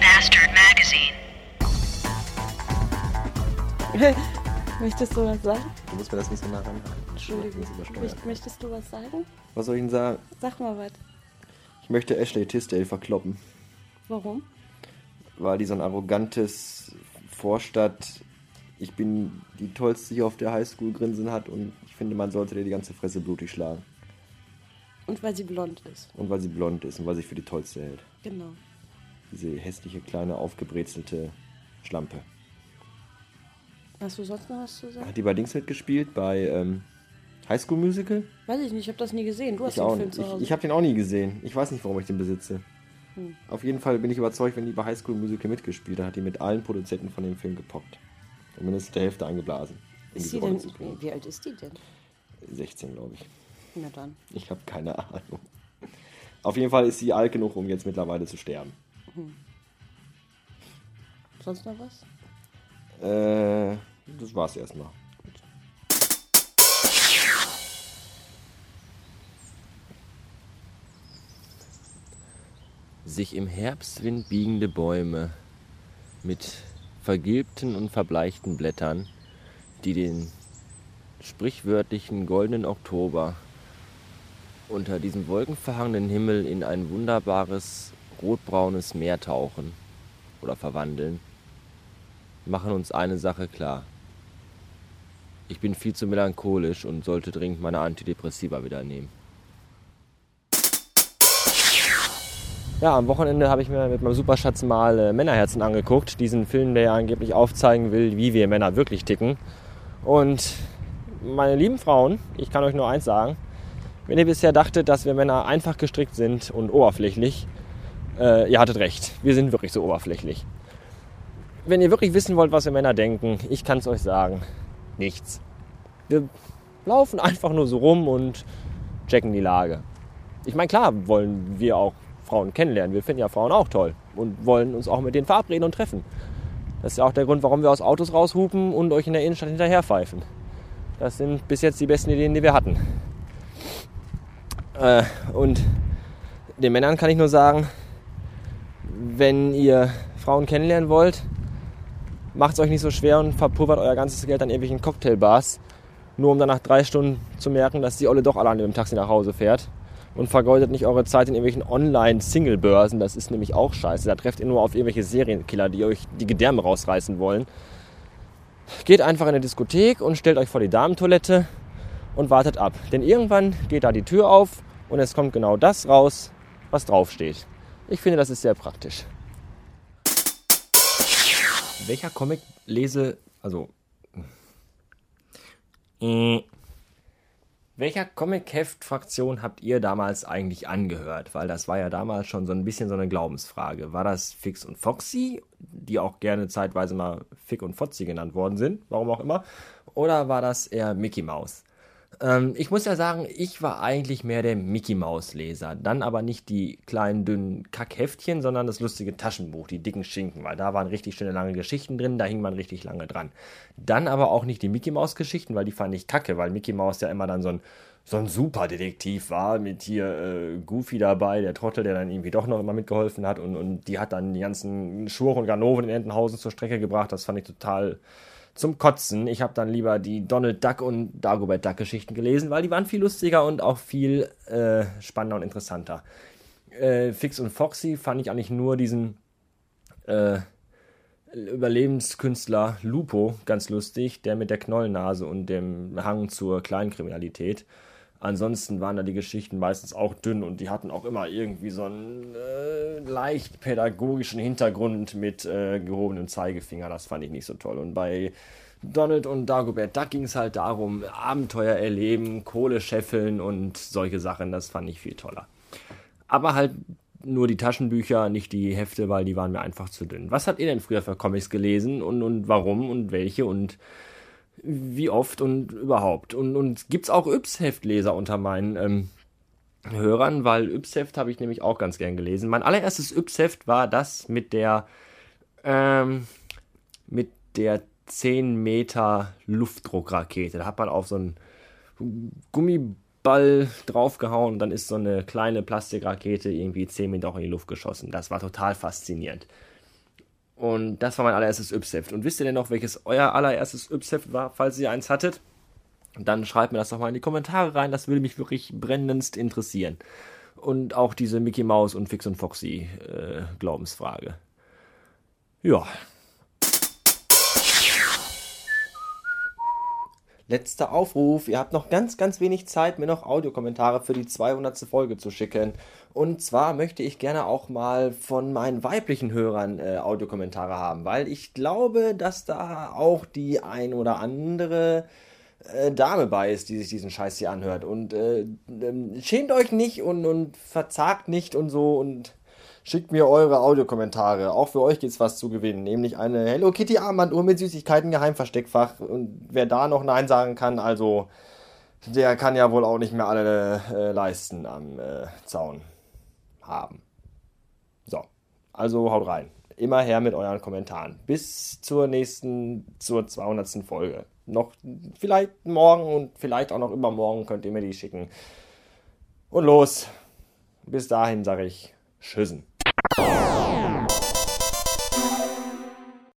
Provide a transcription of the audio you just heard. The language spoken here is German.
Bastard Magazine. Möchtest du was sagen? Du musst mir das nicht so nah ranhalten. Entschuldigung. Möchtest du was sagen? Was soll ich denn sagen? Sag mal was. Ich möchte Ashley Tisdale verkloppen, Warum? weil die so ein arrogantes Vorstadt, ich bin die tollste hier auf der Highschool grinsen hat und finde, man sollte dir die ganze Fresse blutig schlagen. Und weil sie blond ist. Und weil sie blond ist und weil sie sich für die tollste hält. Genau. Diese hässliche, kleine, aufgebrezelte Schlampe. Hast du sonst noch was zu sagen? Hat die bei Dings mitgespielt? Bei ähm, Highschool Musical? Weiß ich nicht, ich habe das nie gesehen. Du hast Ich den auch Film nicht. zu Ich, Hause. ich habe den auch nie gesehen. Ich weiß nicht, warum ich den besitze. Hm. Auf jeden Fall bin ich überzeugt, wenn die bei Highschool Musical mitgespielt hat, hat die mit allen Produzenten von dem Film gepoppt. Und mindestens der Hälfte eingeblasen. Ist Rolle denn, wie alt ist die denn? 16, glaube ich. Na dann. Ich habe keine Ahnung. Auf jeden Fall ist sie alt genug, um jetzt mittlerweile zu sterben. Sonst noch was? Äh, das war's erstmal. sich im Herbstwind biegende Bäume mit vergilbten und verbleichten Blättern, die den sprichwörtlichen goldenen Oktober unter diesem wolkenverhangenen Himmel in ein wunderbares rotbraunes Meer tauchen oder verwandeln, machen uns eine Sache klar. Ich bin viel zu melancholisch und sollte dringend meine Antidepressiva wieder nehmen. Ja, am Wochenende habe ich mir mit meinem Superschatz mal äh, Männerherzen angeguckt. Diesen Film, der ja angeblich aufzeigen will, wie wir Männer wirklich ticken. Und meine lieben Frauen, ich kann euch nur eins sagen. Wenn ihr bisher dachtet, dass wir Männer einfach gestrickt sind und oberflächlich, äh, ihr hattet recht. Wir sind wirklich so oberflächlich. Wenn ihr wirklich wissen wollt, was wir Männer denken, ich kann es euch sagen. Nichts. Wir laufen einfach nur so rum und checken die Lage. Ich meine, klar wollen wir auch Frauen kennenlernen. Wir finden ja Frauen auch toll und wollen uns auch mit denen verabreden und treffen. Das ist ja auch der Grund, warum wir aus Autos raushupen und euch in der Innenstadt hinterherpfeifen. Das sind bis jetzt die besten Ideen, die wir hatten. Äh, und den Männern kann ich nur sagen, wenn ihr Frauen kennenlernen wollt, macht es euch nicht so schwer und verpulvert euer ganzes Geld an irgendwelchen Cocktailbars, nur um dann nach drei Stunden zu merken, dass die Olle doch alleine mit dem Taxi nach Hause fährt. Und vergeudet nicht eure Zeit in irgendwelchen Online-Single-Börsen, das ist nämlich auch scheiße. Da trefft ihr nur auf irgendwelche Serienkiller, die euch die Gedärme rausreißen wollen. Geht einfach in eine Diskothek und stellt euch vor die Damentoilette und wartet ab. Denn irgendwann geht da die Tür auf und es kommt genau das raus, was draufsteht. Ich finde, das ist sehr praktisch. Welcher Comic lese, also äh, welcher Comic-Heft-Fraktion habt ihr damals eigentlich angehört? Weil das war ja damals schon so ein bisschen so eine Glaubensfrage. War das Fix und Foxy, die auch gerne zeitweise mal Fick und Fotzi genannt worden sind, warum auch immer? Oder war das eher Mickey Mouse? Ähm, ich muss ja sagen, ich war eigentlich mehr der Mickey Mouse-Leser. Dann aber nicht die kleinen, dünnen Kackheftchen, sondern das lustige Taschenbuch, die dicken Schinken, weil da waren richtig schöne lange Geschichten drin, da hing man richtig lange dran. Dann aber auch nicht die Mickey Mouse-Geschichten, weil die fand ich kacke, weil Mickey Mouse ja immer dann so ein, so ein Superdetektiv war, mit hier äh, Goofy dabei, der Trottel, der dann irgendwie doch noch immer mitgeholfen hat und, und die hat dann die ganzen Schwur und Ganoven in Entenhausen zur Strecke gebracht. Das fand ich total zum Kotzen. Ich habe dann lieber die Donald Duck und Dagobert Duck Geschichten gelesen, weil die waren viel lustiger und auch viel äh, spannender und interessanter. Äh, Fix und Foxy fand ich eigentlich nur diesen äh, Überlebenskünstler Lupo ganz lustig, der mit der Knollennase und dem Hang zur Kleinkriminalität. Ansonsten waren da die Geschichten meistens auch dünn und die hatten auch immer irgendwie so einen äh, leicht pädagogischen Hintergrund mit äh, gehobenem Zeigefinger. Das fand ich nicht so toll. Und bei Donald und Dagobert Duck ging es halt darum, Abenteuer erleben, Kohle scheffeln und solche Sachen. Das fand ich viel toller. Aber halt nur die Taschenbücher, nicht die Hefte, weil die waren mir einfach zu dünn. Was habt ihr denn früher für Comics gelesen und, und warum und welche und wie oft und überhaupt? Und, und gibt es auch Yps-Heftleser unter meinen ähm, Hörern, weil Yps-Heft habe ich nämlich auch ganz gern gelesen. Mein allererstes Yps-Heft war das mit der ähm, mit der 10 Meter Luftdruckrakete. Da hat man auf so ein Gummiball draufgehauen und dann ist so eine kleine Plastikrakete irgendwie 10 Meter auch in die Luft geschossen. Das war total faszinierend. Und das war mein allererstes Yps-Heft. Und wisst ihr denn noch, welches euer allererstes Yps-Heft war, falls ihr eins hattet? Dann schreibt mir das doch mal in die Kommentare rein. Das würde mich wirklich brennendst interessieren. Und auch diese Mickey Mouse und Fix und Foxy äh, Glaubensfrage. Ja. Letzter Aufruf. Ihr habt noch ganz, ganz wenig Zeit, mir noch Audiokommentare für die 200. Folge zu schicken. Und zwar möchte ich gerne auch mal von meinen weiblichen Hörern äh, Audiokommentare haben, weil ich glaube, dass da auch die ein oder andere äh, Dame bei ist, die sich diesen Scheiß hier anhört. Und äh, ähm, schämt euch nicht und, und verzagt nicht und so und schickt mir eure Audiokommentare. Auch für euch gibt's was zu gewinnen, nämlich eine Hello Kitty Armbanduhr mit Süßigkeiten Geheimversteckfach. Und wer da noch Nein sagen kann, also der kann ja wohl auch nicht mehr alle äh, leisten am äh, Zaun haben. So, also haut rein. Immer her mit euren Kommentaren. Bis zur nächsten, zur 200. Folge. Noch vielleicht morgen und vielleicht auch noch übermorgen könnt ihr mir die schicken. Und los. Bis dahin sage ich Tschüssen. Oh.